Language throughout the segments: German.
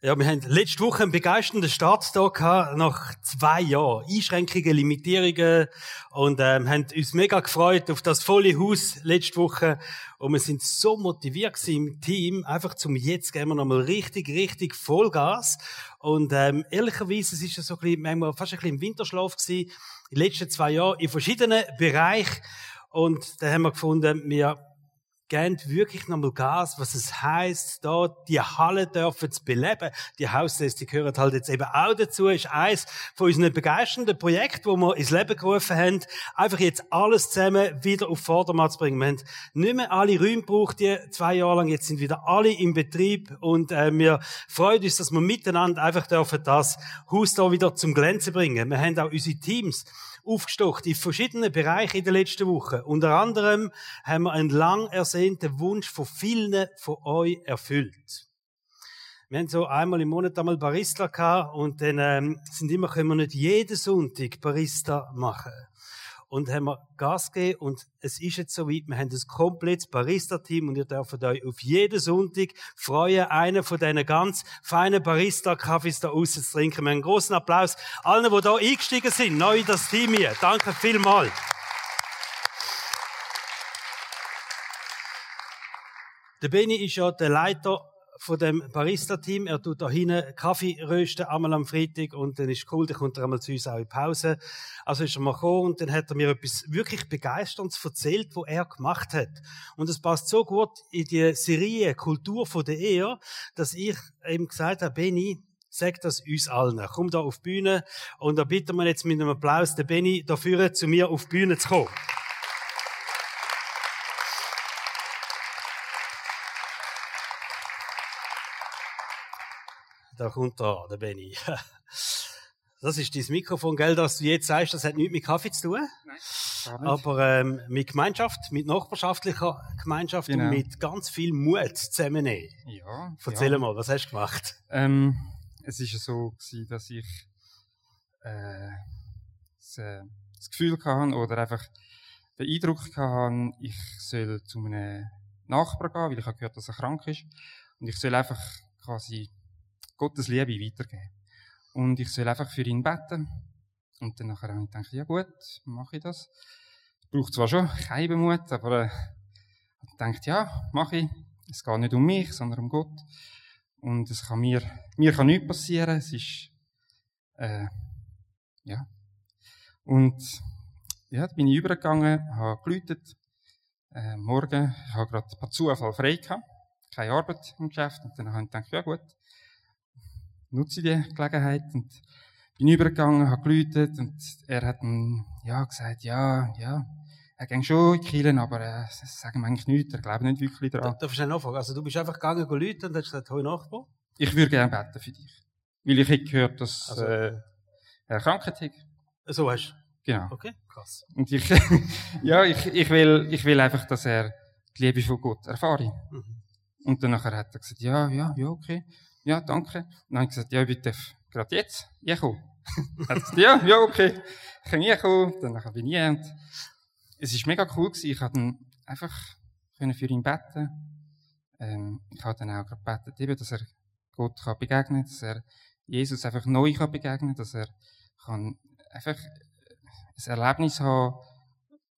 Ja, wir haben letzte Woche einen begeisternden Start hier gehabt, nach zwei Jahren. Einschränkungen, Limitierungen. Und, ähm, haben uns mega gefreut auf das volle Haus letzte Woche. Und wir sind so motiviert im Team, einfach zum Jetzt geben wir nochmal richtig, richtig Vollgas. Und, ähm, ehrlicherweise, es ist ja so ein bisschen, manchmal fast ein bisschen im Winterschlaf gewesen, den letzten zwei Jahren, in verschiedenen Bereichen. Und da haben wir gefunden, wir geben wirklich nochmal Gas, was es heißt, da die Halle dürfen zu beleben. Die Hausliste gehört halt jetzt eben auch dazu, ist eins von unseren begeisternden Projekten, wo wir ins Leben gerufen haben, einfach jetzt alles zusammen wieder auf Vordermann zu bringen. Wir haben nicht mehr alle Räume gebraucht, die zwei Jahre lang, jetzt sind wieder alle im Betrieb und äh, wir freuen uns, dass wir miteinander einfach dürfen das Haus da wieder zum Glänzen bringen. Wir haben auch unsere Teams aufgestockt in verschiedenen Bereichen in den letzten Wochen. Unter anderem haben wir einen lang ersehnten Wunsch von vielen von euch erfüllt. Wir haben so einmal im Monat einmal Barista gehabt und dann ähm, sind immer, können wir nicht jeden Sonntag Barista machen und haben wir Gas gegeben und es ist jetzt soweit, wir haben ein komplettes Barista-Team und ihr dürft euch auf jeden Sonntag freuen, einen von diesen ganz feinen Barista-Kaffees da außen zu trinken. Wir haben einen großen Applaus allen, die da eingestiegen sind, neu in das Team hier. Danke vielmals. Der Benny ist ja der Leiter von dem Barista-Team. Er tut da hinten Kaffee rösten, einmal am Freitag, und dann ist cool, dann kommt er einmal zu uns auch in Pause. Also ist er mal gekommen, und dann hat er mir etwas wirklich Begeisterndes erzählt, was er gemacht hat. Und es passt so gut in die Serie Kultur von der Ehe, dass ich ihm gesagt habe, Benny, sag das uns allen. Komm da auf die Bühne, und da bitten wir jetzt mit einem Applaus den Benny dafür, zu mir auf die Bühne zu kommen. Da kommt er, der Benny. Das ist dein Mikrofon, gell, dass du jetzt sagst, das hat nichts mit Kaffee zu tun. Nein, Aber ähm, mit Gemeinschaft, mit nachbarschaftlicher Gemeinschaft genau. und mit ganz viel Mut zusammennehmen. Ja. Erzähl ja. mal, was hast du gemacht? Ähm, es war so, gewesen, dass ich äh, das, äh, das Gefühl hatte oder einfach den Eindruck hatte, ich soll zu einem Nachbarn gehen, weil ich habe gehört, dass er krank ist. Und ich soll einfach quasi Gottes Liebe weitergeben. Und ich soll einfach für ihn beten. Und dann nachher habe ich gedacht, ja gut, mache ich das. Ich brauche zwar schon keinen Mut, aber äh, ich gedacht, ja, mache ich. Es geht nicht um mich, sondern um Gott. Und es kann mir, mir kann nichts passieren. Es ist, äh, ja. Und, ja, da bin ich übergegangen, habe geläutet, äh, morgen, ich habe gerade per Zufall frei gehabt, keine Arbeit im Geschäft, und dann habe ich gedacht, ja gut, nutze die Gelegenheit und bin übergegangen, habe geläutet und er hat dann, ja, gesagt, ja, ja, er ging schon in die Kirche, aber äh, sagen eigentlich nichts, er glaubt nicht wirklich daran. Darf ich nachfragen? Also du bist einfach gegangen, läuten und hast gesagt, hoi Nachbar? Ich würde gerne beten für dich. Weil ich hätte gehört, dass also, äh, er Krankheit hat. So hast du? Genau. Okay, krass. Und ich, ja, ich, ich, will, ich will einfach, dass er die Liebe von Gott erfahre. Mhm. Und dann hat er gesagt, ja, ja, ja, okay ja, danke. Und dann habe ich gesagt, ja, ich darf gerade jetzt kommen. er hat gesagt, ja, ja, okay, ich kann kommen. Dann bin ich hier. Und es war mega cool gewesen. Ich konnte einfach für ihn beten. Ähm, ich habe dann auch gerade gebetet, dass er Gott kann begegnen, dass er Jesus einfach neu kann begegnen, dass er kann einfach ein Erlebnis haben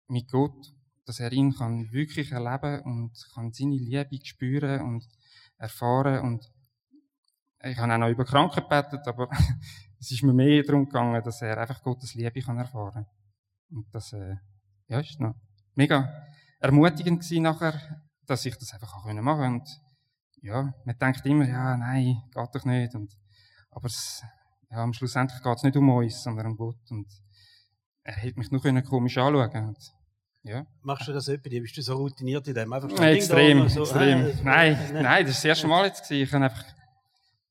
mit Gott, dass er ihn kann wirklich erleben und kann seine Liebe spüren und erfahren und ich habe auch noch über Kranken gebetet, aber es ist mir mehr darum gegangen, dass er einfach Gottes Liebe kann erfahren kann. Und das, äh, ja, ist noch mega ermutigend gewesen nachher, dass ich das einfach auch machen konnte. Und, ja, man denkt immer, ja, nein, geht doch nicht. Und, aber es, ja, am Schlussendlich geht es nicht um uns, sondern um Gott. Und er hätte mich nur komisch anschauen und, ja. Machst du das etwa? Bist du so routiniert in dem? Einfach extrem, so, extrem. Äh, nein, nein, nein, das ist das erste Mal jetzt gewesen. Ich habe einfach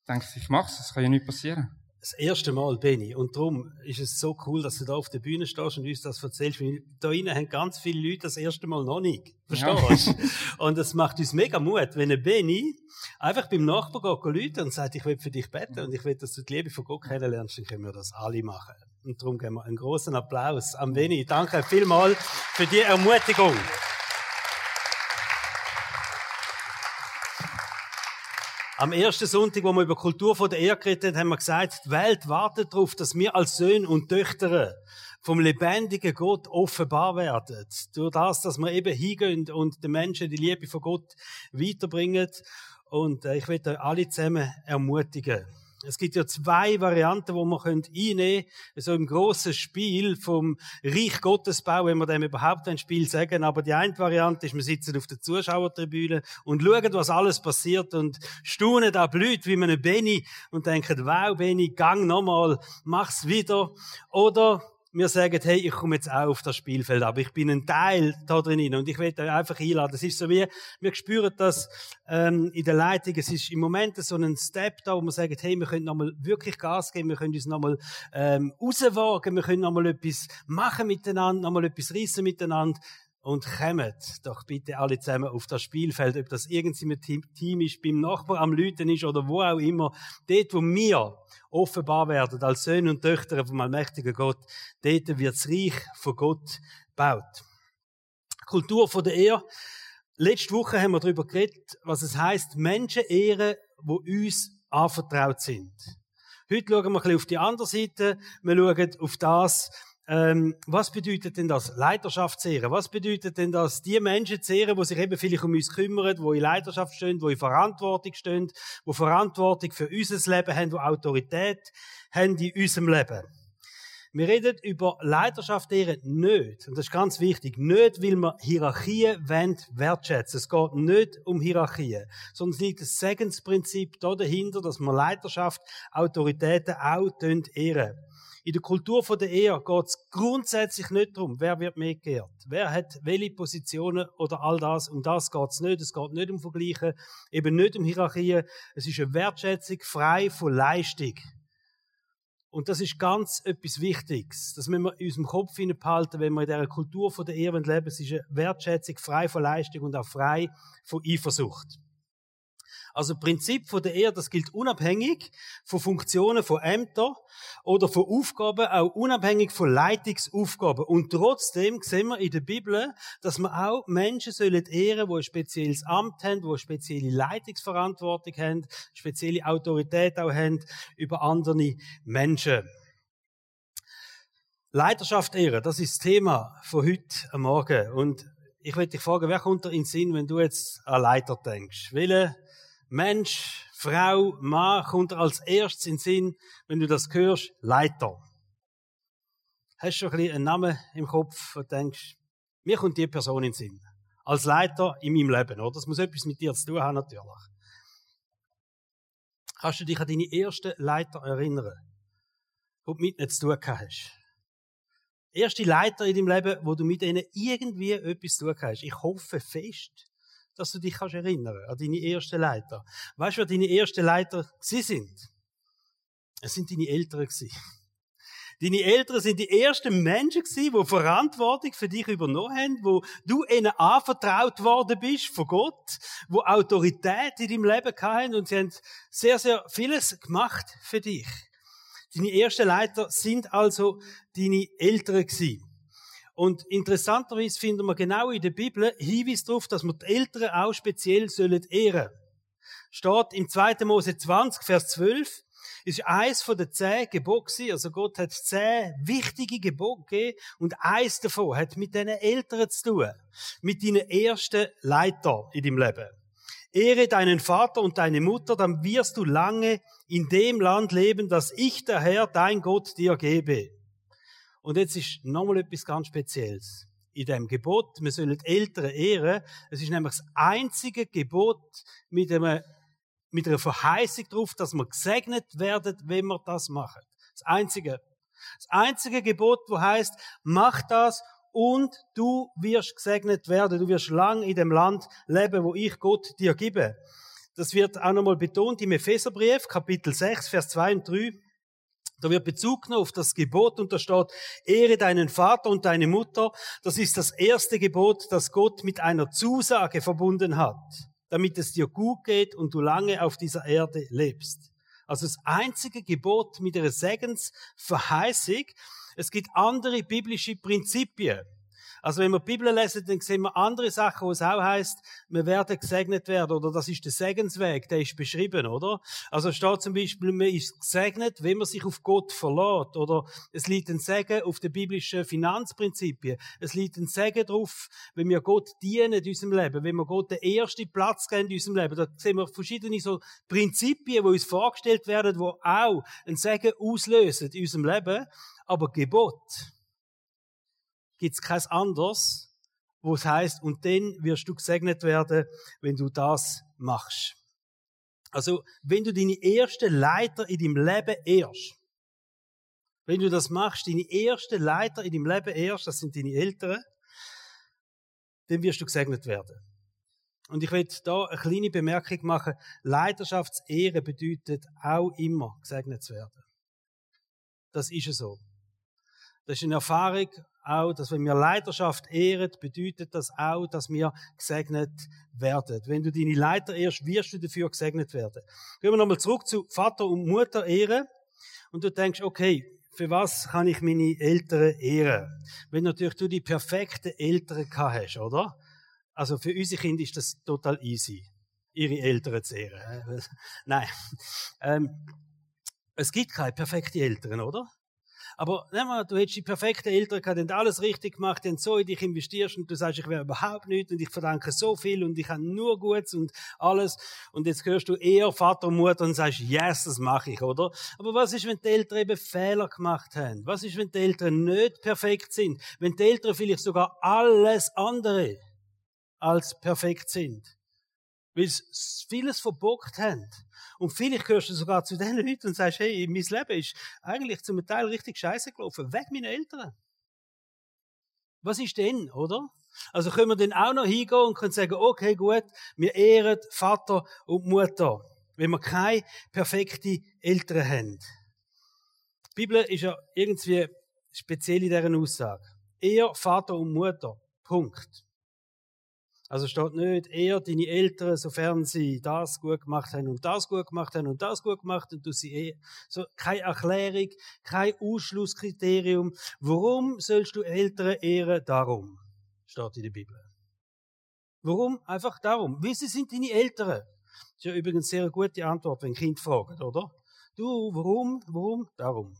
denke, ich mache es, es kann ja nicht passieren. Das erste Mal, Benny. Und darum ist es so cool, dass du da auf der Bühne stehst und uns das erzählst. Weil da drinnen haben ganz viele Leute das erste Mal noch nicht. Verstehst du? Ja. und das macht uns mega Mut, wenn ein Benny einfach beim Nachbarn geht und sagt, ich will für dich beten und ich will, dass du die Liebe von Gott kennenlernst, dann können wir das alle machen. Und darum geben wir einen großen Applaus an Benny. Danke vielmals für die Ermutigung. Am ersten Sonntag, wo wir über Kultur von der Erde geredet haben, haben wir gesagt, die Welt wartet darauf, dass wir als Söhne und Töchter vom lebendigen Gott offenbar werden. Durch das, dass wir eben hingehen und den Menschen die Liebe von Gott weiterbringen. Und äh, ich will euch alle zusammen ermutigen. Es gibt ja zwei Varianten, wo man einnehmen können, so im grossen Spiel vom Reich Gottesbau, wenn wir dem überhaupt ein Spiel sagen. Aber die eine Variante ist, wir sitzen auf der Zuschauertribüne und schauen, was alles passiert und staunen da blüht wie man Benny und denken, wow, Benny, gang nochmal, mach's wieder. Oder wir sagen, hey, ich komme jetzt auch auf das Spielfeld, aber ich bin ein Teil da drin und ich will euch einfach einladen. Es ist so wie, wir spüren das ähm, in der Leitung, es ist im Moment so ein Step da, wo wir sagen, hey, wir können nochmal wirklich Gas geben, wir können uns nochmal ähm, rauswagen, wir können nochmal etwas machen miteinander, nochmal etwas reissen miteinander und kommt doch bitte alle zusammen auf das Spielfeld, ob das irgendwie mit Team ist, beim Nachbar am Lüten ist oder wo auch immer, dort, wo wir offenbar werden als Söhne und Töchter vom allmächtigen Gott, dort wird das Reich von Gott gebaut. Kultur von der Ehe. Letzte Woche haben wir darüber geredet, was es heißt, Menschen ehren, wo uns anvertraut sind. Heute schauen wir ein bisschen auf die andere Seite. Wir schauen auf das, ähm, was bedeutet denn das Leiterschaft zehren? Was bedeutet denn das die Menschen zehren, die sich eben vielleicht um uns kümmern, die in Leiterschaft stehen, die in Verantwortung stehen, die Verantwortung für unser Leben haben, die Autorität haben in unserem Leben? Wir reden über Leiterschaft ehren nicht, und das ist ganz wichtig, nicht, weil wir Hierarchien wertschätzen. Es geht nicht um Hierarchien, sondern es liegt das Segensprinzip da dahinter, dass wir Leiterschaft, Autoritäten auch ehren. In der Kultur der Ehe geht es grundsätzlich nicht darum, wer wird mehr wer hat welche Positionen oder all das. Um das geht es nicht. Es geht nicht um Vergleichen, eben nicht um Hierarchien. Es ist eine Wertschätzung frei von Leistung. Und das ist ganz etwas Wichtiges. Das müssen wir in unserem Kopf behalten, wenn wir in dieser Kultur der Ehe leben. Es ist eine Wertschätzung frei von Leistung und auch frei von Eifersucht. Also Prinzip von der Ehe, das gilt unabhängig von Funktionen, von Ämtern oder von Aufgaben, auch unabhängig von Leitungsaufgaben. Und trotzdem sehen wir in der Bibel, dass man auch Menschen sollen ehren, die ein spezielles Amt haben, die eine spezielle Leitungsverantwortung haben, spezielle Autorität auch haben über andere Menschen. Leiterschaft ehren, das ist das Thema von heute Morgen. Und ich möchte dich fragen, wer kommt dir in den Sinn, wenn du jetzt an Leiter denkst? Welche Mensch, Frau, Mann kommt als erstes in den Sinn, wenn du das hörst, Leiter. Hast du schon ein bisschen einen Namen im Kopf und denkst, mir kommt die Person in den Sinn. Als Leiter in meinem Leben, oder? Das muss etwas mit dir zu tun haben, natürlich. Kannst du dich an deine ersten Leiter erinnern, wo du mit nicht zu tun hast? Erste Leiter in deinem Leben, wo du mit ihnen irgendwie etwas zu tun hast. Ich hoffe fest, dass du dich kannst erinnern an deine ersten Leiter. Weißt du, wer deine ersten Leiter sie sind? Es sind deine Eltern gewesen. Deine Eltern sind die ersten Menschen gewesen, die Verantwortung für dich übernommen haben, wo du ihnen anvertraut worden bist von Gott, wo Autorität in deinem Leben hatten und sie haben sehr, sehr vieles gemacht für dich. Deine ersten Leiter sind also deine Eltern gewesen. Und interessanterweise finden wir genau in der Bibel Hinweis darauf, dass wir die Eltern auch speziell sollen ehren. Steht im 2. Mose 20, Vers 12, ist eins von den zehn Geboten Also Gott hat zehn wichtige Gebote gegeben und eins davon hat mit diesen Eltern zu tun. Mit deinen ersten Leiter in deinem Leben. Ehre deinen Vater und deine Mutter, dann wirst du lange in dem Land leben, das ich, der Herr, dein Gott, dir gebe. Und jetzt ist nochmal etwas ganz Spezielles. In dem Gebot, wir sollen die Eltern ehren. Es ist nämlich das einzige Gebot mit, einem, mit einer Verheißung darauf, dass wir gesegnet werden, wenn wir das machen. Das einzige. Das einzige Gebot, wo heißt, mach das und du wirst gesegnet werden. Du wirst lang in dem Land leben, wo ich Gott dir gebe. Das wird auch nochmal betont im Epheserbrief, Kapitel 6, Vers 2 und 3. Da wird Bezug genommen auf das Gebot und da steht, ehre deinen Vater und deine Mutter. Das ist das erste Gebot, das Gott mit einer Zusage verbunden hat, damit es dir gut geht und du lange auf dieser Erde lebst. Also das einzige Gebot mit der Segensverheißung. Es gibt andere biblische Prinzipien. Also wenn wir die Bibel lesen, dann sehen wir andere Sachen, wo es auch heißt, wir werden gesegnet werden, oder das ist der Segensweg, der ist beschrieben, oder? Also steht zum Beispiel, man ist gesegnet, wenn man sich auf Gott verlässt, oder es liegt ein Segen auf den biblischen Finanzprinzipien. Es liegt ein Segen drauf, wenn wir Gott dienen in unserem Leben, wenn wir Gott den ersten Platz geben in unserem Leben. Da sehen wir verschiedene so Prinzipien, die uns vorgestellt werden, die auch ein Segen auslösen in unserem Leben. Aber Gebot, gibt es kein anderes, wo es heißt, und dann wirst du gesegnet werden, wenn du das machst. Also, wenn du deine erste Leiter in deinem Leben ehrst, wenn du das machst, deine erste Leiter in deinem Leben ehrst, das sind deine Eltern, dann wirst du gesegnet werden. Und ich will da eine kleine Bemerkung machen. Leiterschaftsehre bedeutet auch immer gesegnet zu werden. Das ist so. Das ist eine Erfahrung, auch, dass wenn wir Leiterschaft ehren, bedeutet das auch, dass wir gesegnet werden. Wenn du deine Leiter ehrst, wirst du dafür gesegnet werden. Gehen wir nochmal zurück zu Vater und Mutter ehren. Und du denkst, okay, für was kann ich meine Eltern ehren? Wenn natürlich du die perfekten Eltern gehabt hast, oder? Also für unsere Kinder ist das total easy, ihre Eltern zu ehren. Nein. Ähm, es gibt keine perfekten Eltern, oder? Aber nimm mal, du hättest die perfekten Eltern gehabt, die alles richtig gemacht, die so in dich investierst und du sagst, ich wäre überhaupt nichts und ich verdanke so viel und ich habe nur Gutes und alles. Und jetzt hörst du eher Vater und Mutter und sagst, yes, das mache ich, oder? Aber was ist, wenn die Eltern eben Fehler gemacht haben? Was ist, wenn die Eltern nicht perfekt sind? Wenn die Eltern vielleicht sogar alles andere als perfekt sind? Weil sie vieles verbockt haben. Und vielleicht gehörst du sogar zu den Leuten und sagst, hey, mein Leben ist eigentlich zum Teil richtig scheiße gelaufen. Weg meine Eltern. Was ist denn, oder? Also können wir dann auch noch hingehen und können sagen, okay, gut, wir ehren Vater und Mutter, wenn wir keine perfekten Eltern haben. Die Bibel ist ja irgendwie speziell in dieser Aussage. Eher Vater und Mutter. Punkt. Also steht nicht, eher deine Eltern, sofern sie das gut gemacht haben und das gut gemacht haben und das gut gemacht und du sie eh, so, keine Erklärung, kein Ausschlusskriterium. Warum sollst du Eltern ehren? Darum. Steht in der Bibel. Warum? Einfach darum. Wie sie sind deine Eltern? Das ist ja übrigens eine sehr gute Antwort, wenn Kind fragen, oder? Du, warum? Warum? Darum.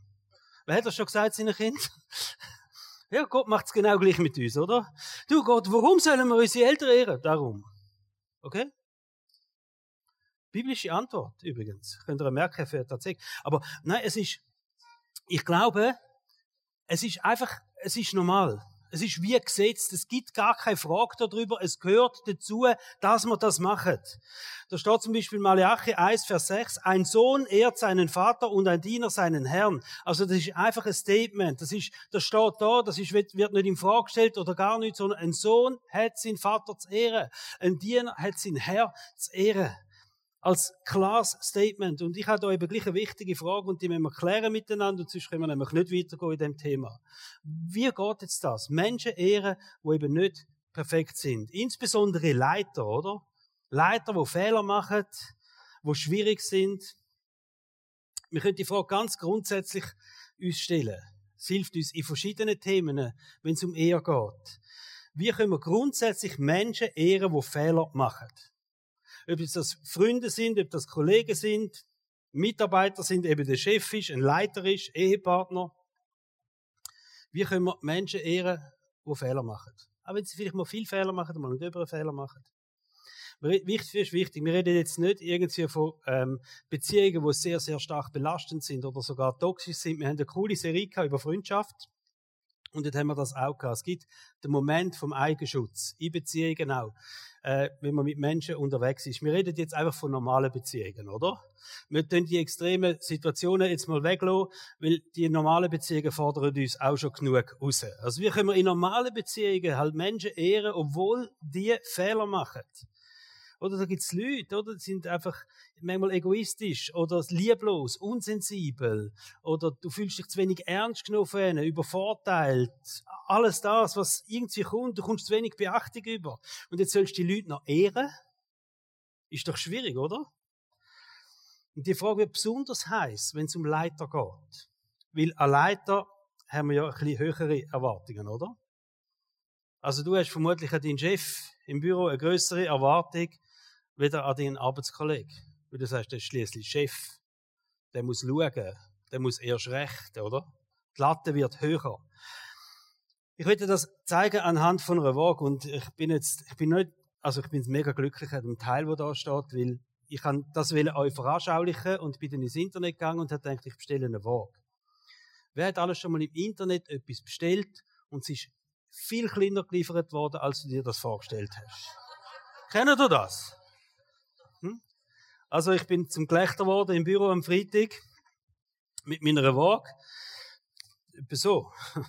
Wer hat das schon gesagt, seinen Kind? Ja, Gott macht es genau gleich mit uns, oder? Du Gott, warum sollen wir unsere Eltern ehren? Darum. Okay? Biblische Antwort übrigens. Könnt ihr merken für tatsächlich. Aber nein, es ist, ich glaube, es ist einfach, es ist normal. Es ist wie gesetzt. Es gibt gar keine Frage darüber. Es gehört dazu, dass man das macht. Da steht zum Beispiel Malachi 1, Vers 6. Ein Sohn ehrt seinen Vater und ein Diener seinen Herrn. Also das ist einfach ein Statement. Das ist, das steht da. Das ist, wird nicht in Frage gestellt oder gar nicht, sondern ein Sohn hat seinen Vater zu ehren. Ein Diener hat seinen Herr zu ehren als klares Statement. Und ich habe da eben gleich eine wichtige Frage und die müssen wir klären miteinander, und sonst können wir nämlich nicht weitergehen in dem Thema. Wie geht jetzt das? Menschen ehren, die eben nicht perfekt sind. Insbesondere Leiter, oder? Leiter, die Fehler machen, die schwierig sind. Wir können die Frage ganz grundsätzlich uns stellen. Es hilft uns in verschiedenen Themen, wenn es um Ehe geht. Wie können wir grundsätzlich Menschen ehren, die Fehler machen? Ob das Freunde sind, ob das Kollegen sind, Mitarbeiter sind, eben der Chef ist, ein Leiter ist, Ehepartner. Wie können wir Menschen ehren, die Fehler machen? Auch wenn sie vielleicht mal viel Fehler machen, mal einen Fehler machen. Wichtig ist wichtig. Wir reden jetzt nicht irgendwie von ähm, Beziehungen, die sehr, sehr stark belastend sind oder sogar toxisch sind. Wir haben eine coole Serie über Freundschaft. Und dort haben wir das auch gehabt. Es gibt den Moment vom Eigenschutz. In Beziehungen auch äh, wenn man mit Menschen unterwegs ist. Wir reden jetzt einfach von normalen Beziehungen, oder? Wir können die extremen Situationen jetzt mal weglassen, weil die normalen Beziehungen fordern uns auch schon genug raus. Also wie können wir in normalen Beziehungen halt Menschen ehren, obwohl die Fehler machen? Oder da gibt's Leute, oder? Die sind einfach manchmal egoistisch oder lieblos, unsensibel. Oder du fühlst dich zu wenig ernst genommen übervorteilt. Alles das, was irgendwie kommt, du kommst zu wenig Beachtung über. Und jetzt sollst du die Leute noch ehren? Ist doch schwierig, oder? Und die Frage wird besonders heiß, wenn es um Leiter geht. Weil ein Leiter haben wir ja ein bisschen höhere Erwartungen, oder? Also du hast vermutlich an deinen Chef im Büro eine größere Erwartung wieder an deinen Arbeitskollegen. Weil du sagst, der ist schließlich Chef. Der muss schauen. Der muss erst recht, oder? Die Latte wird höher. Ich möchte das zeigen anhand von einer Waage und ich bin jetzt, ich bin nicht, also ich bin mega glücklich an dem Teil, wo da steht, weil ich kann das euch veranschaulichen und bin dann ins Internet gegangen und habe gedacht, ich bestelle eine Waage. Wer hat alles schon mal im Internet etwas bestellt und es ist viel kleiner geliefert worden, als du dir das vorgestellt hast? Kennen du das? Also ich bin zum Gelächter geworden im Büro am Freitag mit meiner Waage. So.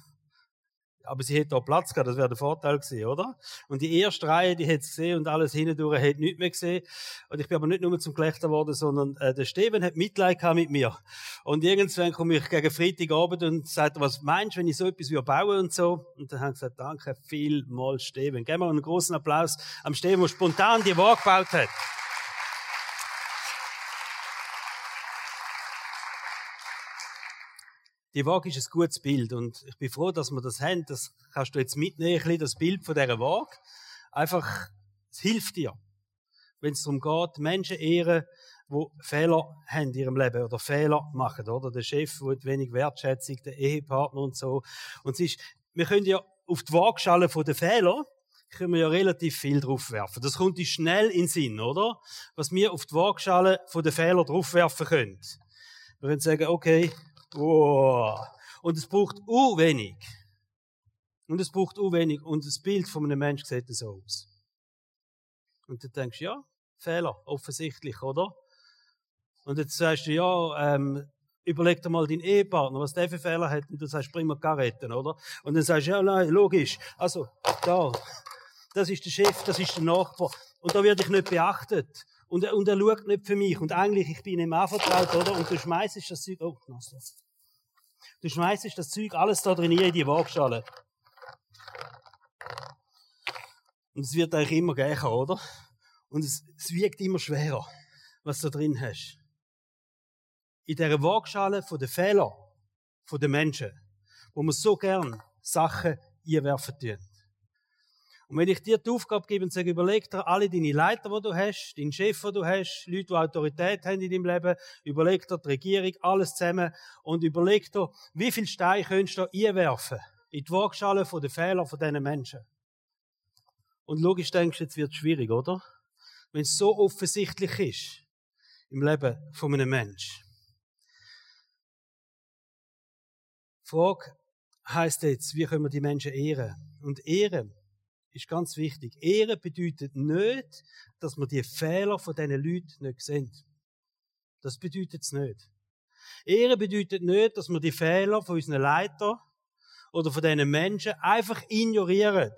Aber sie hätte da Platz gehabt, das wäre der Vorteil gewesen, oder? Und die erste Reihe, die hat es gesehen und alles hindurch hat nichts mehr gesehen. Und ich bin aber nicht nur zum Gelächter geworden, sondern äh, der Steven hat Mitleid gehabt mit mir. Und irgendwann komme ich gegen Freitagabend und sagt, was meinst du, wenn ich so etwas bauen und so? Und dann haben sie gesagt, danke vielmals, Steven. Geben wir einen großen Applaus am Steven, der spontan die Waage gebaut hat. Die Waage ist ein gutes Bild und ich bin froh, dass wir das haben. Das kannst du jetzt mitnehmen, ein bisschen das Bild von dieser Waage. Einfach, es hilft dir, wenn es darum geht, Menschen ehren, die Fehler haben in ihrem Leben oder Fehler machen, oder? Der Chef, der wenig Wertschätzung, der Ehepartner und so. Und es ist, wir können ja auf die Waagschale von den Fehlern können wir ja relativ viel draufwerfen. Das kommt uns schnell in den Sinn, oder? Was wir auf die Waagschale von den Fehlern draufwerfen können. Wir können sagen, okay, Oh. Und es braucht u wenig. Und es braucht u wenig. Und das Bild von einem Menschen sieht so aus. Und du denkst, ja, Fehler, offensichtlich, oder? Und jetzt sagst du, ja, ähm, überleg dir mal deinen Ehepartner, was der für Fehler hat, und du sagst, bring mir Karetten, oder? Und dann sagst du, ja, nein, logisch. Also, da, das ist der Chef, das ist der Nachbar. Und da werde ich nicht beachtet. Und er, und er schaut nicht für mich. Und eigentlich, ich bin ihm anvertraut, oder? Und du schmeißt das Zeug, oh, Nasse. Du schmeißt das Zeug alles da drin in die Waagschale. Und es wird eigentlich immer gleicher, oder? Und es, es wiegt immer schwerer, was du drin hast. In dieser Waagschale von den Fehlern, von den Menschen, wo man so gern Sachen einwerfen tun. Und wenn ich dir die Aufgabe gebe und sage, überleg dir alle deine Leiter, die du hast, deinen Chef, den du hast, Leute, die Autorität haben in deinem Leben, überleg dir die Regierung, alles zusammen und überleg dir, wie viel Steine könntest du einwerfen in die Waagschale von den Fehlern von diesen Menschen. Und logisch denkst du, jetzt wird es schwierig, oder? Wenn es so offensichtlich ist im Leben von einem Menschen. Die Frage heisst jetzt, wie können wir die Menschen ehren? Und ehren ist ganz wichtig. Ehre bedeutet nicht, dass wir die Fehler von diesen Leuten nicht sehen. Das bedeutet es nicht. Ehre bedeutet nicht, dass wir die Fehler von unseren Leitern oder von diesen Menschen einfach ignorieren.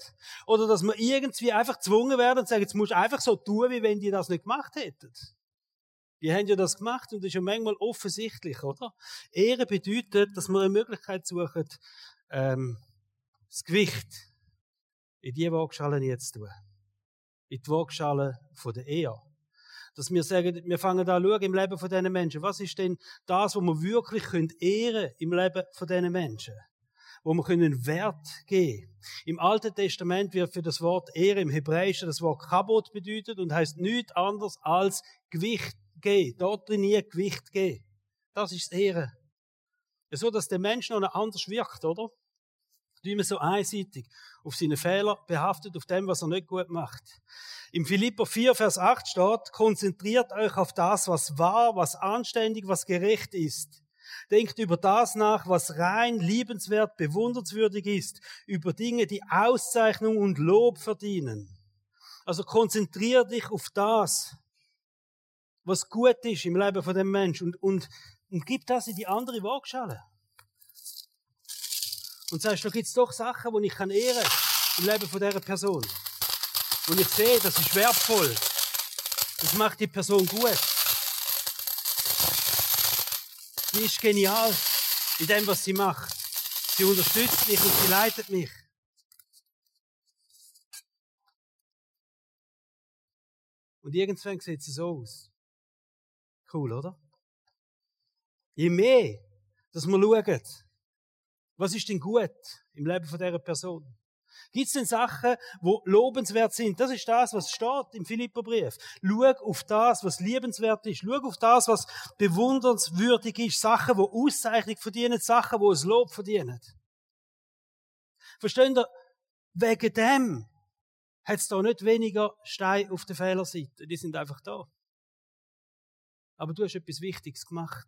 Oder dass wir irgendwie einfach gezwungen werden und sagen, jetzt musst du einfach so tun, wie wenn die das nicht gemacht hätten. Die haben ja das gemacht und das ist ja manchmal offensichtlich, oder? Ehre bedeutet, dass wir eine Möglichkeit suchen, ähm, das Gewicht in die Waagschale jetzt tun. In die Waagschale von der Ehe. Dass wir sagen, wir fangen an schauen im Leben von diesen Menschen. Was ist denn das, was wir wirklich können ehren im Leben von diesen Menschen? Wo wir können Wert geben. Im Alten Testament wird für das Wort Ehre im Hebräischen das Wort Kabot bedeutet und heißt nichts anderes als Gewicht geben. Dort trainiert Gewicht geben. Das ist Ehre. So, dass der Mensch noch anders wirkt, oder? Nicht mehr so einseitig auf seine Fehler behaftet, auf dem, was er nicht gut macht. Im Philipper 4, Vers 8 steht, konzentriert euch auf das, was wahr, was anständig, was gerecht ist. Denkt über das nach, was rein, liebenswert, bewundernswürdig ist, über Dinge, die Auszeichnung und Lob verdienen. Also konzentrier dich auf das, was gut ist im Leben von dem Menschen und, und, und gib das in die andere Waagschale. Und sagst, da gibt's doch Sachen, die ich kann ehren im Leben von dieser Person. Und ich sehe, das ist wertvoll. Das macht die Person gut. Die ist genial in dem, was sie macht. Sie unterstützt mich und sie leitet mich. Und irgendwann sieht sie so aus. Cool, oder? Je mehr, dass wir schauen, was ist denn gut im Leben von dieser Person? Gibt es denn Sachen, wo lobenswert sind? Das ist das, was steht im Philipperbrief. Schau auf das, was liebenswert ist. Schau auf das, was bewundernswürdig ist. Sachen, wo Auszeichnung verdienen, Sachen, wo es Lob verdienen. Versteht ihr? Wegen dem hat es da nicht weniger Steine auf der Fehlerseite. Die sind einfach da. Aber du hast etwas Wichtiges gemacht.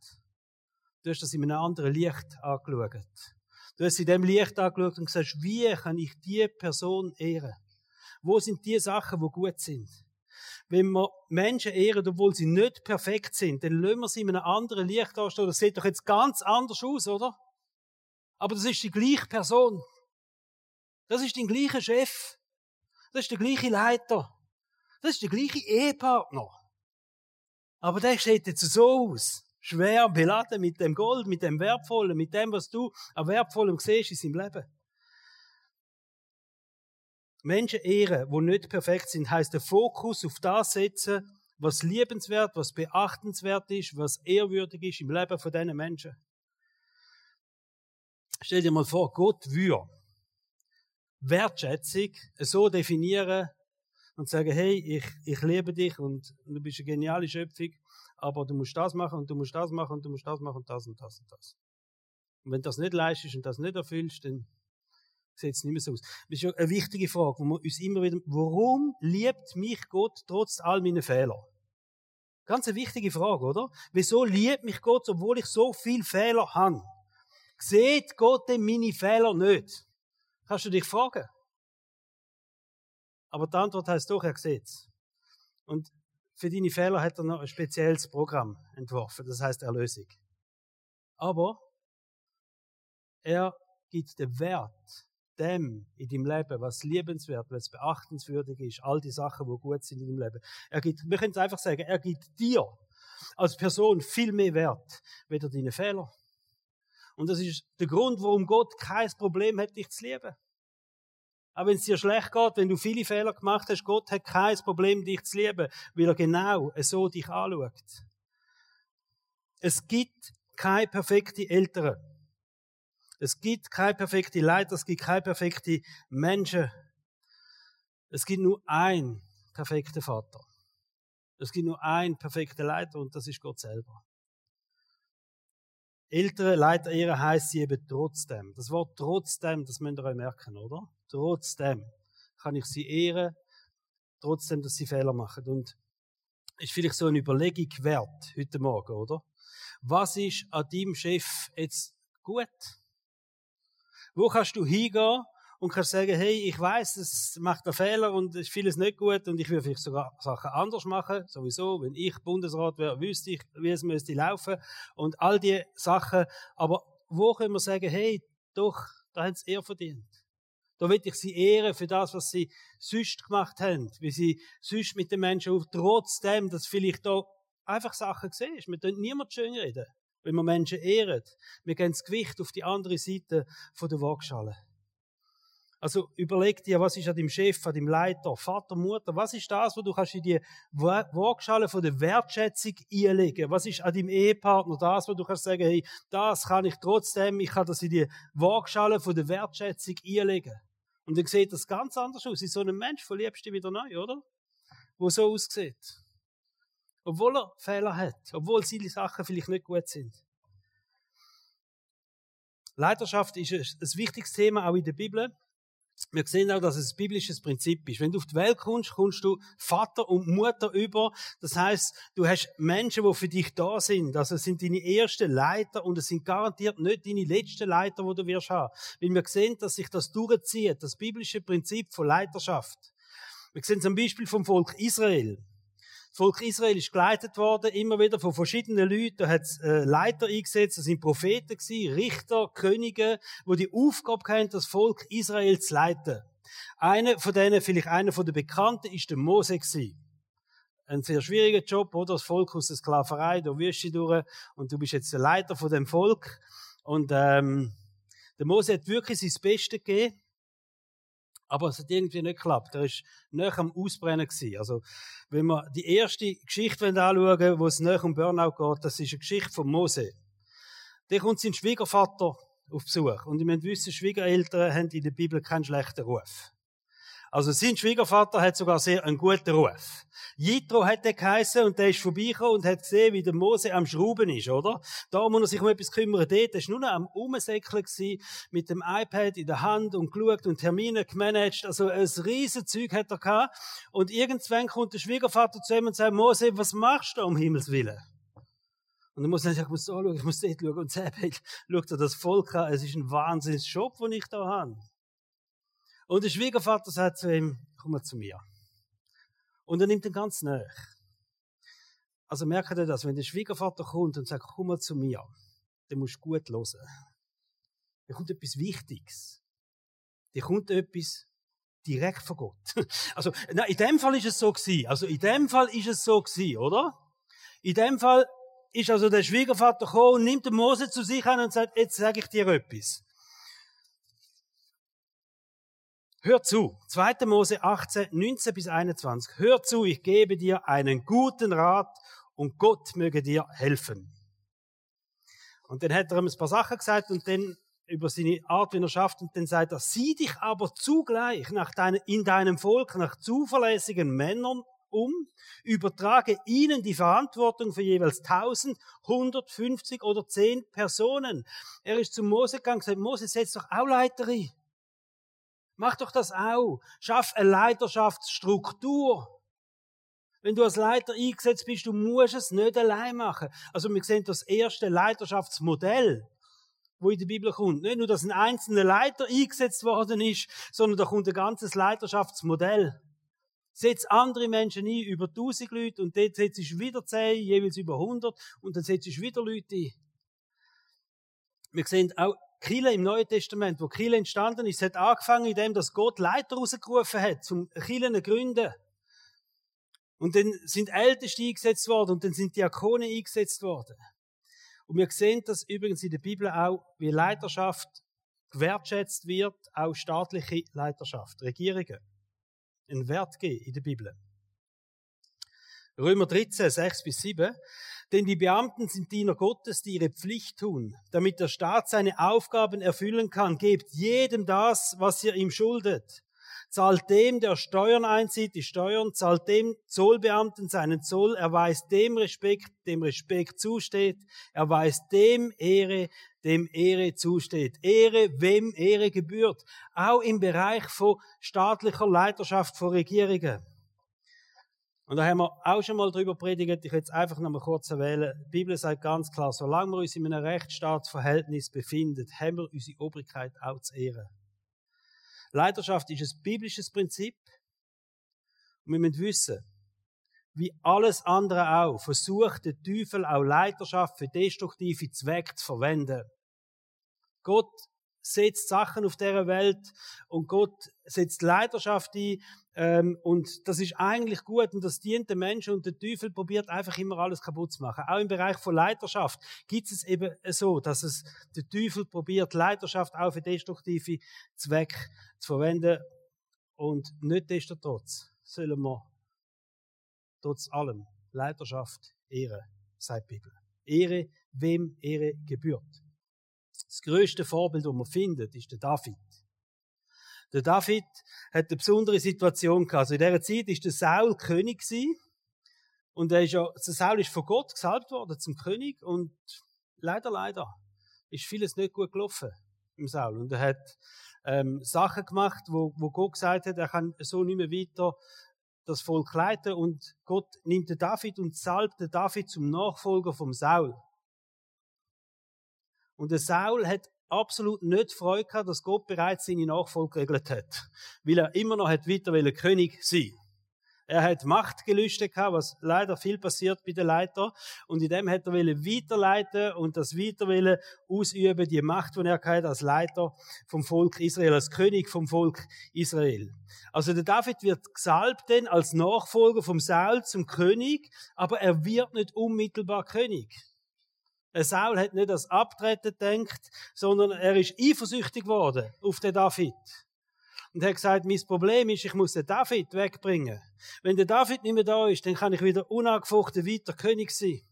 Du hast das in einem anderen Licht angeschaut. Du hast in dem Licht angeschaut und gesagt, wie kann ich die Person ehren? Wo sind die Sachen, wo gut sind? Wenn wir Menschen ehren, obwohl sie nicht perfekt sind, dann lassen wir sie in einem anderen Licht anstehen. Das sieht doch jetzt ganz anders aus, oder? Aber das ist die gleiche Person. Das ist dein gleicher Chef. Das ist der gleiche Leiter. Das ist der gleiche Ehepartner. Aber der sieht jetzt so aus schwer beladen mit dem Gold, mit dem Wertvollen, mit dem, was du an Wertvollem siehst in seinem Leben. Menschen ehren, die nicht perfekt sind, heißt der Fokus auf das setzen, was liebenswert, was beachtenswert ist, was ehrwürdig ist im Leben von diesen Menschen. Stell dir mal vor, Gott würde Wertschätzung so definieren und sagen, hey, ich, ich liebe dich und du bist eine geniale Schöpfung aber du musst das machen und du musst das machen und du musst das machen und das und das und das. Und wenn du das nicht leistest und das nicht erfüllst, dann sieht es nicht mehr so aus. Das ist eine wichtige Frage, wo wir uns immer wieder, warum liebt mich Gott trotz all meiner Fehler? Ganz eine wichtige Frage, oder? Wieso liebt mich Gott, obwohl ich so viele Fehler habe? Seht Gott denn meine Fehler nicht? Kannst du dich fragen? Aber die Antwort heißt doch, er sieht's. Und für deine Fehler hat er noch ein spezielles Programm entworfen, das heißt Erlösung. Aber er gibt den Wert dem in deinem Leben, was liebenswert, was beachtenswürdig ist, all die Sachen, die gut sind in deinem Leben. Er gibt, wir können es einfach sagen, er gibt dir als Person viel mehr Wert, weder deine Fehler. Und das ist der Grund, warum Gott kein Problem hat, dich zu lieben. Aber wenn es dir schlecht geht, wenn du viele Fehler gemacht hast, Gott hat kein Problem, dich zu lieben, weil er genau so dich anschaut. Es gibt keine perfekte Eltern. Es gibt keine perfekte Leiter, es gibt keine perfekte Menschen. Es gibt nur einen perfekten Vater. Es gibt nur einen perfekten Leiter und das ist Gott selber. Ältere Leiter ihre heißt sie eben trotzdem. Das Wort trotzdem, das müsst ihr euch merken, oder? Trotzdem kann ich sie ehren, trotzdem, dass sie Fehler machen. Und ist vielleicht so eine Überlegung wert heute Morgen, oder? Was ist an deinem Chef jetzt gut? Wo kannst du hingehen und kannst sagen, hey, ich weiß, es macht einen Fehler und ist vieles nicht gut und ich will vielleicht sogar Sachen anders machen. Sowieso, wenn ich Bundesrat wäre, wüsste ich, wie es müsste laufen und all die Sachen. Aber wo können wir sagen, hey, doch, da haben sie eher verdient. Da will ich sie ehren für das, was sie sonst gemacht haben, wie sie sonst mit den Menschen auf, trotzdem, dass vielleicht da einfach Sachen siehst. Wir können niemand schön reden, wenn wir Menschen ehren. Wir geben das Gewicht auf die andere Seite der Waagschale. Also überleg dir, was ist an deinem Chef, an deinem Leiter, Vater, Mutter, was ist das, wo du kannst in die Waagschale von der Wertschätzung einlegen? Was ist an deinem Ehepartner das, wo du kannst sagen, hey, das kann ich trotzdem, ich kann das in die Waagschale von der Wertschätzung einlegen. Und dann sieht das ganz anders aus. In so einem Mensch verliebst du wieder neu, oder? Wo so aussieht. Obwohl er Fehler hat, obwohl seine Sachen vielleicht nicht gut sind. Leiterschaft ist ein wichtiges Thema auch in der Bibel wir sehen auch, dass es ein biblisches Prinzip ist. Wenn du auf die Welt kommst, kommst du Vater und Mutter über. Das heißt, du hast Menschen, die für dich da sind. Also es sind deine ersten Leiter und es sind garantiert nicht deine letzten Leiter, die du wirst haben. Weil wir sehen, dass sich das durchzieht, das biblische Prinzip von Leiterschaft. Wir sehen zum Beispiel vom Volk Israel. Das Volk Israel ist geleitet worden, immer wieder von verschiedenen Leuten. Da hat es äh, Leiter eingesetzt, das sind Propheten gewesen, Richter, Könige, wo die Aufgabe hatten, das Volk Israel zu leiten. Einer von denen, vielleicht einer von den Bekannten, ist der Mose gewesen. Ein sehr schwieriger Job, oder? Das Volk aus der Sklaverei, da wirst du durch, und du bist jetzt der Leiter von dem Volk. Und ähm, der Mose hat wirklich sein Bestes gegeben. Aber es hat irgendwie nicht geklappt. Er war näher am Ausbrennen. Gewesen. Also, wenn wir die erste Geschichte anschauen wo es näher um Burnout geht, das ist eine Geschichte von Mose. Der kommt sein Schwiegervater auf Besuch. Und ich müsst wissen, Schwiegereltern haben in der Bibel keinen schlechten Ruf. Also sein Schwiegervater hat sogar sehr einen guten Ruf. Jitro hat er geheissen und der ist vorbeigekommen und hat gesehen, wie der Mose am Schrauben ist, oder? Da muss er sich um etwas kümmern. Dort war nur noch am Umsäckeln mit dem iPad in der Hand und geschaut und Termine gemanagt. Also ein riesen Zeug hat er gehabt. Und irgendwann kommt der Schwiegervater zu ihm und sagt, Mose, was machst du um Himmels Willen? Und dann muss er sagen, ich muss da schauen, ich muss dort schauen. Und Zebel schaut er das Volk an. Es ist ein Wahnsinnsjob, den ich da habe. Und der Schwiegervater sagt zu ihm, komm mal zu mir. Und er nimmt ihn ganz nahe. Also merkt ihr das, wenn der Schwiegervater kommt und sagt, komm mal zu mir, dann musst du gut hören. Da kommt etwas Wichtiges. Da kommt etwas direkt von Gott. Also, nein, in dem Fall ist es so gewesen. Also, in dem Fall ist es so gewesen, oder? In dem Fall ist also der Schwiegervater gekommen und nimmt den Mose zu sich an und sagt, jetzt sage ich dir etwas. Hör zu. 2. Mose 18, 19 bis 21. Hör zu, ich gebe dir einen guten Rat und Gott möge dir helfen. Und dann hat er ihm ein paar Sachen gesagt und dann über seine Art, wie er schafft, und dann sagt er, sieh dich aber zugleich nach dein, in deinem Volk nach zuverlässigen Männern um, übertrage ihnen die Verantwortung für jeweils 1000, 150 oder 10 Personen. Er ist zu Mose gegangen und gesagt, Mose, setz doch auch Leiterin. Mach doch das auch. Schaff eine Leiterschaftsstruktur. Wenn du als Leiter eingesetzt bist, du musst es nicht allein machen. Also wir sehen das erste Leiterschaftsmodell, wo in der Bibel kommt. Nicht nur, dass ein einzelner Leiter eingesetzt worden ist, sondern da kommt ein ganzes Leiterschaftsmodell. Setz andere Menschen ein, über 1000 Leute, und dort setzt du wieder 10, jeweils über 100, und dann setzt du wieder Leute ein. Wir sehen auch Kille im Neuen Testament, wo Kille entstanden ist, hat angefangen, indem dass Gott Leiter rausgerufen hat, zum Kirchen gründen. Und dann sind Älteste eingesetzt worden und dann sind Diakone eingesetzt worden. Und wir sehen das übrigens in der Bibel auch, wie Leiterschaft gewertschätzt wird, auch staatliche Leiterschaft, Regierungen. Einen Wert geben in der Bibel. Römer 13, 6 bis 7. Denn die Beamten sind Diener Gottes, die ihre Pflicht tun, damit der Staat seine Aufgaben erfüllen kann. Gebt jedem das, was ihr ihm schuldet. Zahlt dem, der Steuern einzieht, die Steuern, zahlt dem Zollbeamten seinen Zoll, erweist dem Respekt, dem Respekt zusteht, erweist dem Ehre, dem Ehre zusteht. Ehre, wem Ehre gebührt. Auch im Bereich von staatlicher Leiterschaft von Regierungen. Und da haben wir auch schon mal drüber predigt. Ich will jetzt einfach noch mal kurz erwähnen. Die Bibel sagt ganz klar, solange wir uns in einem Rechtsstaatsverhältnis befinden, haben wir unsere Obrigkeit auch zu ehren. Leiterschaft ist ein biblisches Prinzip. Und wir müssen wissen, wie alles andere auch, versucht der Teufel auch Leiterschaft für destruktive Zwecke zu verwenden. Gott setzt Sachen auf dieser Welt und Gott setzt Leiterschaft ein ähm, und das ist eigentlich gut und das dient den Menschen und der Teufel probiert einfach immer alles kaputt zu machen. Auch im Bereich von Leiterschaft gibt es eben so, dass es der Teufel probiert Leiterschaft auch für destruktive Zwecke zu verwenden und nicht destotrotz sollen wir trotz allem Leiterschaft ehren, sagt die Bibel. Ehre, wem Ehre gebührt. Das größte Vorbild, das man findet, ist der David. Der David hat eine besondere Situation gehabt. Also in dieser Zeit ist der Saul König gewesen. Und er ist ja, der Saul ist von Gott gesalbt worden zum König. Und leider, leider ist vieles nicht gut gelaufen im Saul. Und er hat ähm, Sachen gemacht, wo, wo Gott gesagt hat, er kann so nicht mehr weiter das Volk leiten. Und Gott nimmt den David und salbt den David zum Nachfolger vom Saul. Und der Saul hat absolut nicht Freude gehabt, dass Gott bereits seine Nachfolge geregelt hat. Weil er immer noch weiter König sein er hat Machtgelüste gehabt, was leider viel passiert bei den Leitern. Und in dem hat er weiterleiten und das weiter ausüben, die Macht, die er hat als Leiter vom Volk Israel, als König vom Volk Israel. Also der David wird gesalbt denn als Nachfolger vom Saul zum König, aber er wird nicht unmittelbar König. Saul hat nicht das Abtreten gedacht, sondern er ist eifersüchtig geworden auf den David. Und hat gesagt, mein Problem ist, ich muss den David wegbringen. Wenn der David nicht mehr da ist, dann kann ich wieder unangefochten weiter König sein.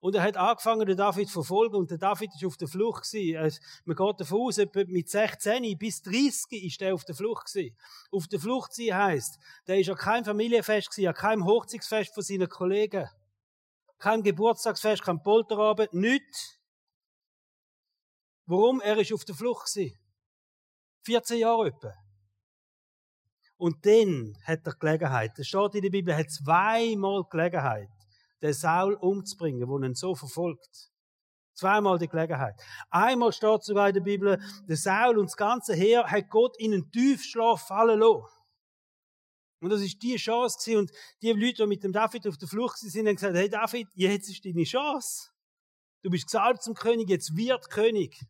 Und er hat angefangen, den David zu verfolgen, und der David ist auf der Flucht gewesen. Man geht davon aus, mit 16 bis 30 ist er auf der Flucht gewesen. Auf der Flucht sein heisst, der ist ja kein Familienfest gewesen, ja kein Hochzeitsfest von seinen Kollegen. Kein Geburtstagsfest, kein Polterabend, nichts. Warum? Er ist auf der Flucht gewesen. 14 Jahre etwa. Und dann hat er Gelegenheit. Es steht in der Bibel, er hat zweimal Gelegenheit den Saul umzubringen, wo ihn so verfolgt. Zweimal die Gelegenheit. Einmal steht sogar in der Bibel, der Saul und das ganze Heer hat Gott in einen Tiefschlaf fallen lassen. Und das ist die Chance gewesen. Und die Leute, die mit dem David auf der Flucht sind, haben gesagt, hey David, jetzt ist deine Chance. Du bist gesalbt zum König, jetzt wird König.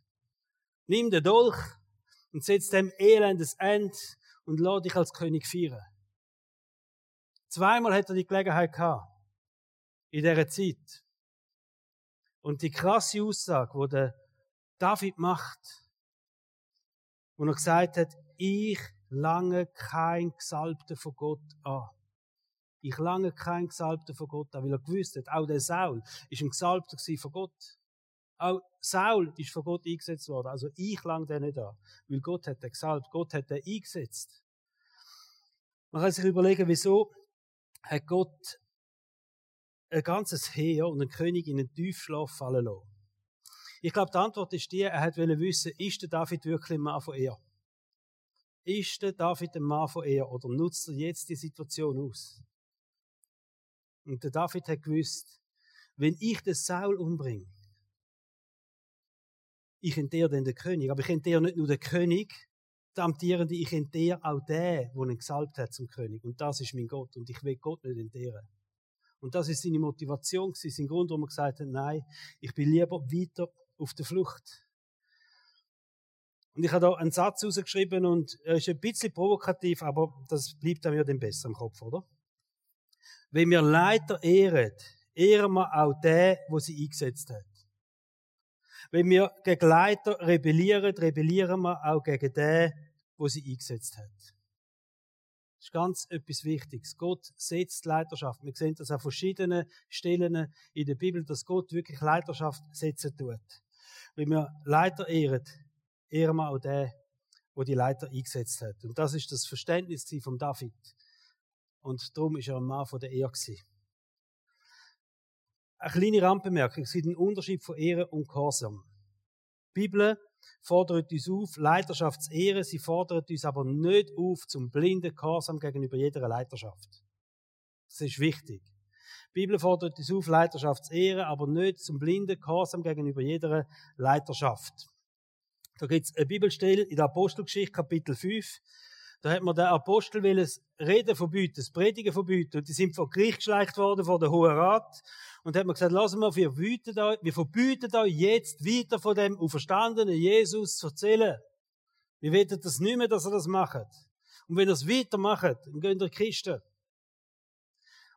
Nimm den Dolch und setz dem elendes End und lass dich als König feiern. Zweimal hat er die Gelegenheit gehabt in dieser Zeit. Und die krasse Aussage, die der David macht, wo er gesagt hat, ich lange kein Gesalbter von Gott an. Ich lange kein Gesalbter von Gott an, weil er gewusst hat, auch der Saul ist ein Gesalbter von Gott. Auch Saul ist von Gott eingesetzt worden. Also ich lang den nicht an. Weil Gott hat den gesalbt. Gott hat den eingesetzt. Man kann sich überlegen, wieso hat Gott ein ganzes Heer und einen König in einen Tiefschlaf fallen lassen. Ich glaube, die Antwort ist die, er wollte wissen, ist der David wirklich ein Mann von er? Ist der David ein Mann von er oder nutzt er jetzt die Situation aus? Und der David hat gewusst, wenn ich den Saul umbringe, ich enteere dann den König, aber ich enteere nicht nur den König, der Amtierende, ich enteere auch den, der ihn gesalbt hat zum König. Und das ist mein Gott. Und ich will Gott nicht entehren. Und das ist seine Motivation, sein Grund, warum er gesagt hat, nein, ich bin lieber weiter auf der Flucht. Und ich habe da einen Satz rausgeschrieben und er ist ein bisschen provokativ, aber das bleibt mir dann besser im Kopf, oder? Wenn wir Leiter ehren, ehren wir auch den, wo sie eingesetzt hat. Wenn wir gegen Leiter rebellieren, rebellieren wir auch gegen den, wo sie eingesetzt hat. Das ist ganz etwas Wichtiges. Gott setzt Leiterschaft. Wir sehen das an verschiedenen Stellen in der Bibel, dass Gott wirklich Leiterschaft setzen tut. Wenn wir Leiter ehren, ehren auch den, wo die Leiter eingesetzt hat. Und das ist das Verständnis von David. Und darum ist er ein Mann von der Ehre gewesen. Eine kleine Randbemerkung. Es gibt einen Unterschied von Ehre und Gehorsam. Die Bibel fordert uns auf, Leiterschaft zu ehren. Sie fordert uns aber nicht auf zum blinden Gehorsam gegenüber jeder Leiterschaft. Das ist wichtig. Die Bibel fordert uns auf, Leiterschaft zu ehren, aber nicht zum blinden Gehorsam gegenüber jeder Leiterschaft. Da gibt es eine Bibelstelle in der Apostelgeschichte, Kapitel 5. Da hat man den Apostel will es Reden verbieten, das Predigen verbieten. Und die sind vor Gericht geschleicht worden, vor der Hohen Rat und hat man gesagt, lassen wir, wir, wüten euch, wir verbieten euch jetzt weiter von dem auferstandenen Jesus zu erzählen. Wir wollen das nicht mehr, dass ihr das macht. Und wenn ihr es weitermacht, dann gehen ihr Christen.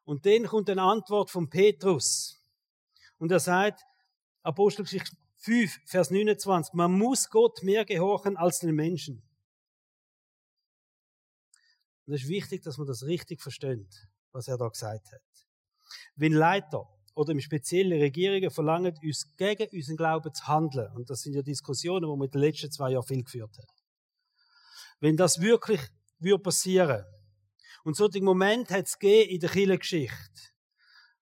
Und dann kommt eine Antwort von Petrus. Und er sagt, Apostelgeschichte 5, Vers 29, man muss Gott mehr gehorchen als den Menschen. Und es ist wichtig, dass man das richtig versteht, was er da gesagt hat. Wenn Leiter oder im Speziellen Regierungen verlangen, uns gegen unseren Glauben zu handeln. Und das sind ja Diskussionen, die wir in den letzten zwei Jahren viel geführt haben. Wenn das wirklich würde passieren, und so den Moment hat es in der Kirchengeschichte,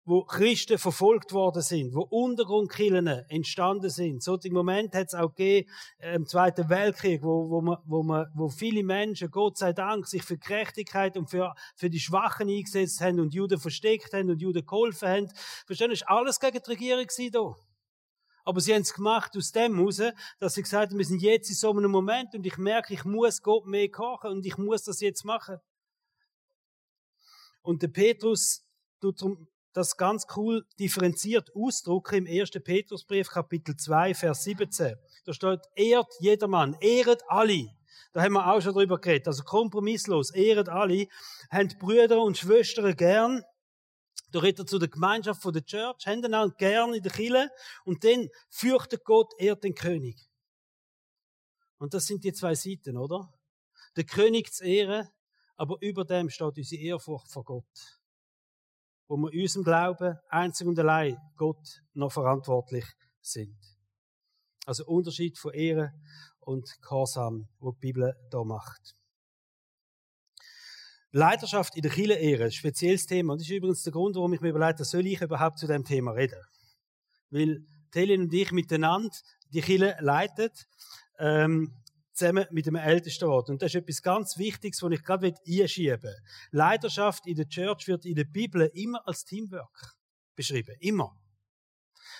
wo Christen verfolgt worden sind, wo Untergrundkillen entstanden sind. So im Moment hat es auch gegeben, äh, im Zweiten Weltkrieg, wo, wo, man, wo, man, wo viele Menschen, Gott sei Dank, sich für Gerechtigkeit und für, für die Schwachen eingesetzt haben und Juden versteckt haben und Juden geholfen haben. Verstehen, ist alles gegen die Regierung da. Aber sie haben es gemacht aus dem heraus, dass sie gesagt haben, wir sind jetzt in so einem Moment und ich merke, ich muss Gott mehr kochen und ich muss das jetzt machen. Und der Petrus tut darum das ganz cool differenziert ausdrücken im 1. Petrusbrief Kapitel 2 Vers 17. Da steht, ehrt jedermann, ehret alle. Da haben wir auch schon drüber geredet. Also kompromisslos, ehret alle, habt Brüder und Schwestern gern. Da redet er zu der Gemeinschaft von der Church, dann auch gern in der Kirche. Und dann fürchtet Gott, ehrt den König. Und das sind die zwei Seiten, oder? Der König zu ehren, aber über dem steht unsere Ehrfurcht vor Gott. Wo wir unserem Glauben einzig und allein Gott noch verantwortlich sind. Also Unterschied von Ehre und Gehorsam, wo die Bibel da macht. Leiterschaft in der Kirche Ehre, spezielles Thema. Und das ist übrigens der Grund, warum ich mir überlegt soll ich überhaupt zu dem Thema reden? Weil Telin und ich miteinander die Kirche leiten, ähm, zusammen mit dem Ältestenrat. Und das ist etwas ganz Wichtiges, was ich gerade einschieben will. Leiterschaft in der Church wird in der Bibel immer als Teamwork beschrieben. Immer.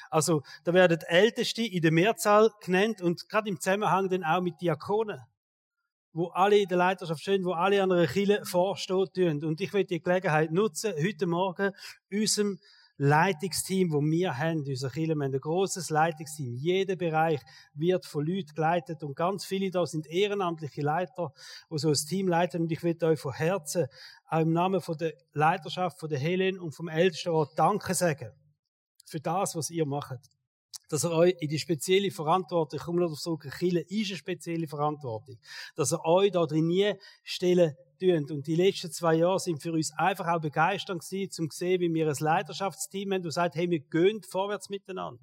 Also, da werden Älteste in der Mehrzahl genannt und gerade im Zusammenhang dann auch mit Diakonen wo alle in der Leiterschaft stehen, wo alle an einer Kille vorstehen. Und ich will die Gelegenheit nutzen, heute Morgen unserem Leitungsteam, wo wir haben, unser Kirche, wir haben ein grosses Leitungsteam. Jeder Bereich wird von Leuten geleitet und ganz viele da sind ehrenamtliche Leiter, die so ein Team leiten. Und ich will euch von Herzen auch im Namen von der Leiterschaft, von der Helen und vom Ältestenrat Danke sagen für das, was ihr macht dass er euch in die spezielle Verantwortung, ich komme noch auf so Kille ist eine spezielle Verantwortung, dass er euch da drin nie stellen tut. Und die letzten zwei Jahre sind für uns einfach auch begeisternd gewesen, zum sehen, wie wir ein Leiterschaftsteam haben, und sagt, hey, wir gehen vorwärts miteinander.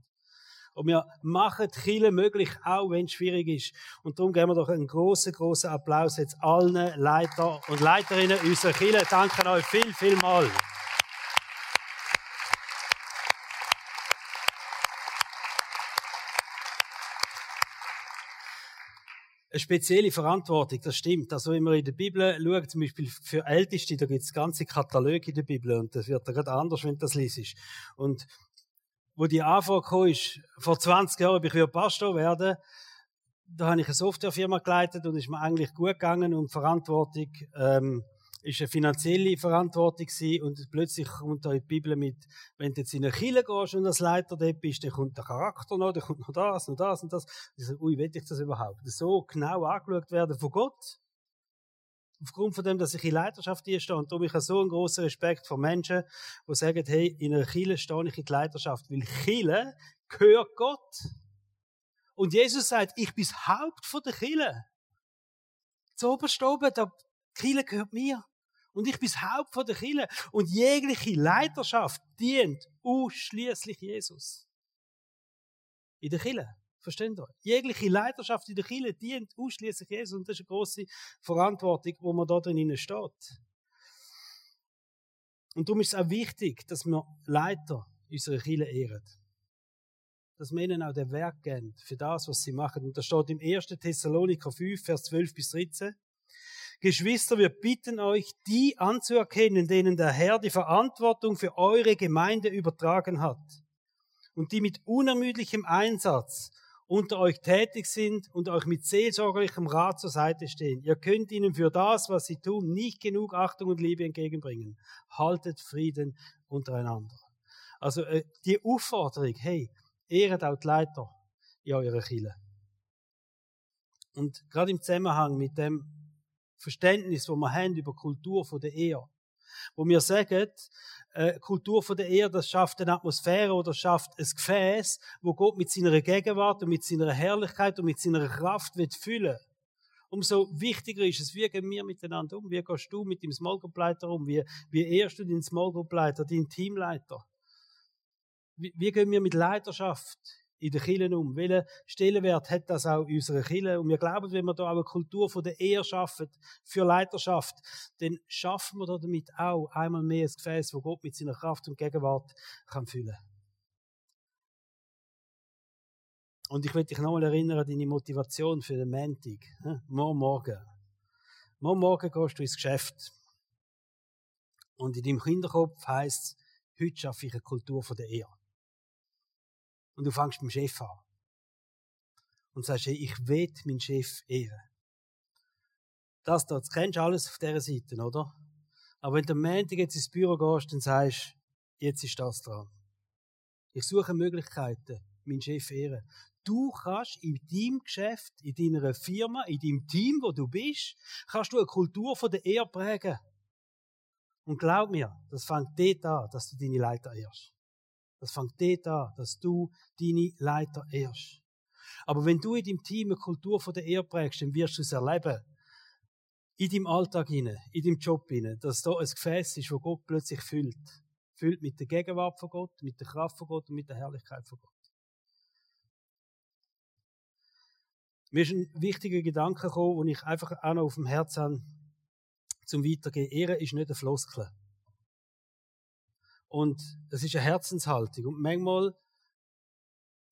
Und wir machen die Kirche möglich, auch wenn es schwierig ist. Und darum geben wir doch einen großen, großen Applaus jetzt allen Leiter und Leiterinnen unserer Kirche. Danke euch viel, viel mal. Eine spezielle Verantwortung, das stimmt. Also wenn man in der Bibel schaut, zum Beispiel für Älteste, da gibt es ganze Kataloge in der Bibel und das wird dann gerade anders, wenn du das liest. Und wo die Anfrage kam, ist, vor 20 Jahren, ob ich Pastor werden da habe ich eine Softwarefirma geleitet und ist mir eigentlich gut gegangen und Verantwortung ähm, ist eine finanzielle Verantwortung gewesen und plötzlich kommt da in die Bibel mit, wenn du jetzt in eine Kirche gehst und als Leiter dort bist, dann kommt der Charakter noch, dann kommt noch das und das und das. Ich sage, ui, will ich das überhaupt? So genau angeschaut werden von Gott? Aufgrund von dem, dass ich in Leiterschaft hier stehe. Und darum ich habe so einen grossen Respekt vor Menschen, die sagen, hey, in einer Kirche stehe ich in die Leiterschaft. Weil Kirche gehört Gott. Und Jesus sagt, ich bin das Haupt von der Kirche. Zu oben, da, die Kirche gehört mir. Und ich bin das Haupt von der Kirche. Und jegliche Leiterschaft dient ausschließlich Jesus. In der Kirche. Versteht ihr? Jegliche Leiterschaft in der Kirche dient ausschließlich Jesus. Und das ist eine große Verantwortung, wo man da drin steht. Und darum ist es auch wichtig, dass wir Leiter unserer Kirche ehren. Dass wir ihnen auch den Werk geben für das, was sie machen. Und da steht im 1. Thessaloniker 5, Vers 12 bis 13. Geschwister, wir bitten euch, die anzuerkennen, denen der Herr die Verantwortung für eure Gemeinde übertragen hat und die mit unermüdlichem Einsatz unter euch tätig sind und euch mit seelsorgerlichem Rat zur Seite stehen. Ihr könnt ihnen für das, was sie tun, nicht genug Achtung und Liebe entgegenbringen. Haltet Frieden untereinander. Also äh, die Aufforderung, hey, ehret auch die Leiter in eurer Kirche. Und gerade im Zusammenhang mit dem Verständnis, wo wir haben über Kultur von der Ehe. Wo wir sagen, äh, Kultur von der Ehe, das schafft eine Atmosphäre oder schafft ein Gefäß, wo Gott mit seiner Gegenwart und mit seiner Herrlichkeit und mit seiner Kraft wird füllen. Umso wichtiger ist es, wie gehen wir miteinander um? Wie gehst du mit dem Small Group Leiter um? Wie, wie ehrst du den Small Group Leiter, den Teamleiter? Wie, wie gehen wir mit Leiterschaft in der Kirche um? Welchen Stellenwert hat das auch in unserer Kirche? Und wir glauben, wenn wir da auch eine Kultur von der Ehe schaffen, für Leiterschaft, dann schaffen wir damit auch einmal mehr ein Gefäß, wo Gott mit seiner Kraft und Gegenwart kann füllen Und ich will dich nochmal erinnern an deine Motivation für den Montag. Morgen, morgen. Morgen, morgen gehst du ins Geschäft. Und in deinem Kinderkopf heisst es, heute schaffe ich eine Kultur von der Ehe und du fängst mit dem Chef an. Und sagst, hey, ich will meinen Chef ehren. Das dort, das kennst du alles auf dieser Seite, oder? Aber wenn du am Montag jetzt ins Büro gehst, dann sagst du, jetzt ist das dran. Ich suche Möglichkeiten, meinen Chef ehren. Du kannst in deinem Geschäft, in deiner Firma, in deinem Team, wo du bist, kannst du eine Kultur von der Ehre prägen. Und glaub mir, das fängt dort an, dass du deine Leiter ehrst. Das fängt dort an, dass du deine Leiter ehrst. Aber wenn du in deinem Team eine Kultur von der Ehre prägst, dann wirst du es erleben. In deinem Alltag hinein, in deinem Job hinein, dass da ein Gefäß ist, wo Gott plötzlich füllt. Füllt mit der Gegenwart von Gott, mit der Kraft von Gott und mit der Herrlichkeit von Gott. Mir ist ein wichtiger Gedanke gekommen, den ich einfach auch noch auf dem Herzen habe, zum Weitergehen. Ehre ist nicht eine Floskel. Und es ist eine Herzenshaltung. Und manchmal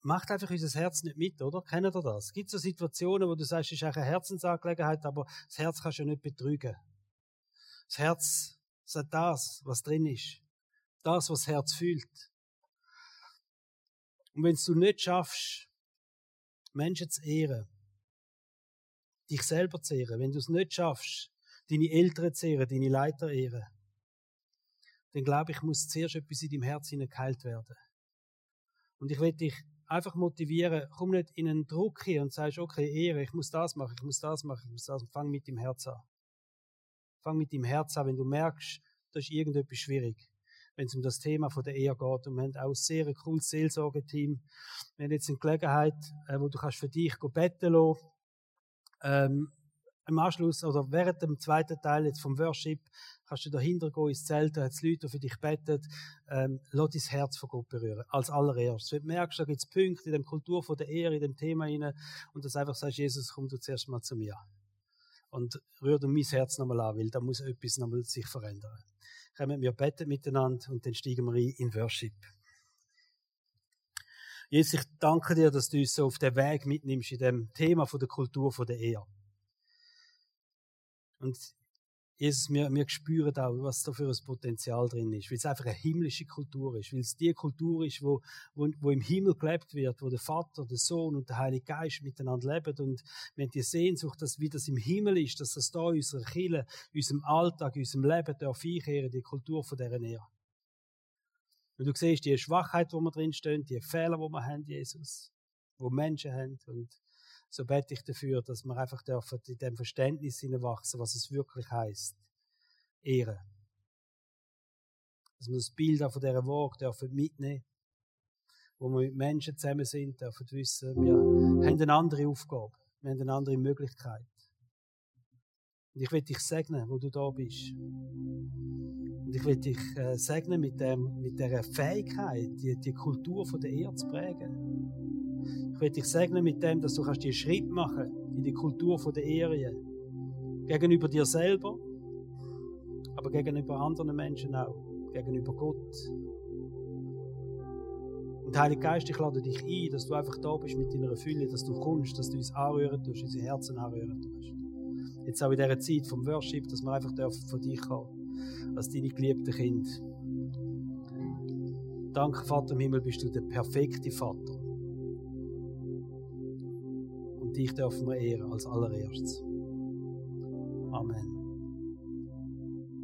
macht einfach unser Herz nicht mit, oder? Kennt ihr das? Es gibt so Situationen, wo du sagst, es ist eine Herzensangelegenheit, aber das Herz kannst du nicht betrügen. Das Herz sagt das, was drin ist. Das, was das Herz fühlt. Und wenn du nicht schaffst, Menschen zu ehren, dich selber zu ehren, wenn du es nicht schaffst, deine Eltern zu ehren, deine Leiter ehren, dann glaube ich, muss zuerst etwas in deinem Herzen geheilt werden. Und ich will dich einfach motivieren, komm nicht in einen Druck hier und sagst, okay, Ehre, ich muss das machen, ich muss das machen, ich muss das, machen. fang mit dem Herz an. Fang mit dem Herz an, wenn du merkst, da ist irgendetwas schwierig. Wenn es um das Thema von der Ehe geht. Und wir haben auch ein sehr cooles Seelsorgeteam. Wir haben jetzt eine Gelegenheit, äh, wo du kannst für dich beten lassen. Ähm, im Anschluss oder während dem zweiten Teil jetzt vom Worship kannst du dahinter gehen ins Zelt, da hat es Leute, die für dich beten, ähm, lass dein Herz von Gott berühren. Als allererstes. Wenn du merkst, da gibt es Punkte in der Kultur von der Ehre, in dem Thema rein, und das einfach sagst, Jesus, komm du zuerst mal zu mir. Und rühr du mein Herz nochmal an, weil da muss etwas nochmal sich verändern. Kommen wir beten miteinander und dann steigen wir ein in Worship. Jesus, ich danke dir, dass du uns so auf den Weg mitnimmst in dem Thema von der Kultur von der Ehe. Und Jesus, wir, wir spüren auch, was da für ein Potenzial drin ist, weil es einfach eine himmlische Kultur ist, weil es die Kultur ist, wo, wo, wo im Himmel gelebt wird, wo der Vater, der Sohn und der Heilige Geist miteinander leben und wenn die Sehnsucht, dass wie das im Himmel ist, dass das da in unserer Kirche, in unserem Alltag, in unserem Leben darf einkehren, die Kultur von dieser Nähe. Und du siehst die Schwachheit, wo wir drin stehen, die Fehler, wo wir haben, Jesus, wo Menschen haben und so bete ich dafür, dass wir einfach dürfen in dem Verständnis hineinwachsen, was es wirklich heißt. Ehre. Dass wir das Bild von dieser Waage dürfen mitnehmen, wo wir mit Menschen zusammen sind, dürfen wissen, wir haben eine andere Aufgabe, wir haben eine andere Möglichkeit. Und ich will dich segnen, wo du da bist. Und ich will dich äh, segnen mit, dem, mit dieser Fähigkeit, die, die Kultur von der Ehre zu prägen. Ich will dich segnen mit dem, dass du kannst dir Schritt machen in die Kultur der Ehre. Gegenüber dir selber, aber gegenüber anderen Menschen auch. Gegenüber Gott. Und Heilige Geist, ich lade dich ein, dass du einfach da bist mit deiner Fülle, dass du kommst, dass du uns anrühren tust, unsere Herzen anrühren tust. Jetzt auch in dieser Zeit vom Worship, dass wir einfach von dich haben, als deine geliebten Kinder. Danke, Vater im Himmel, bist du der perfekte Vater dich dürfen wir ehren als allererstes. Amen.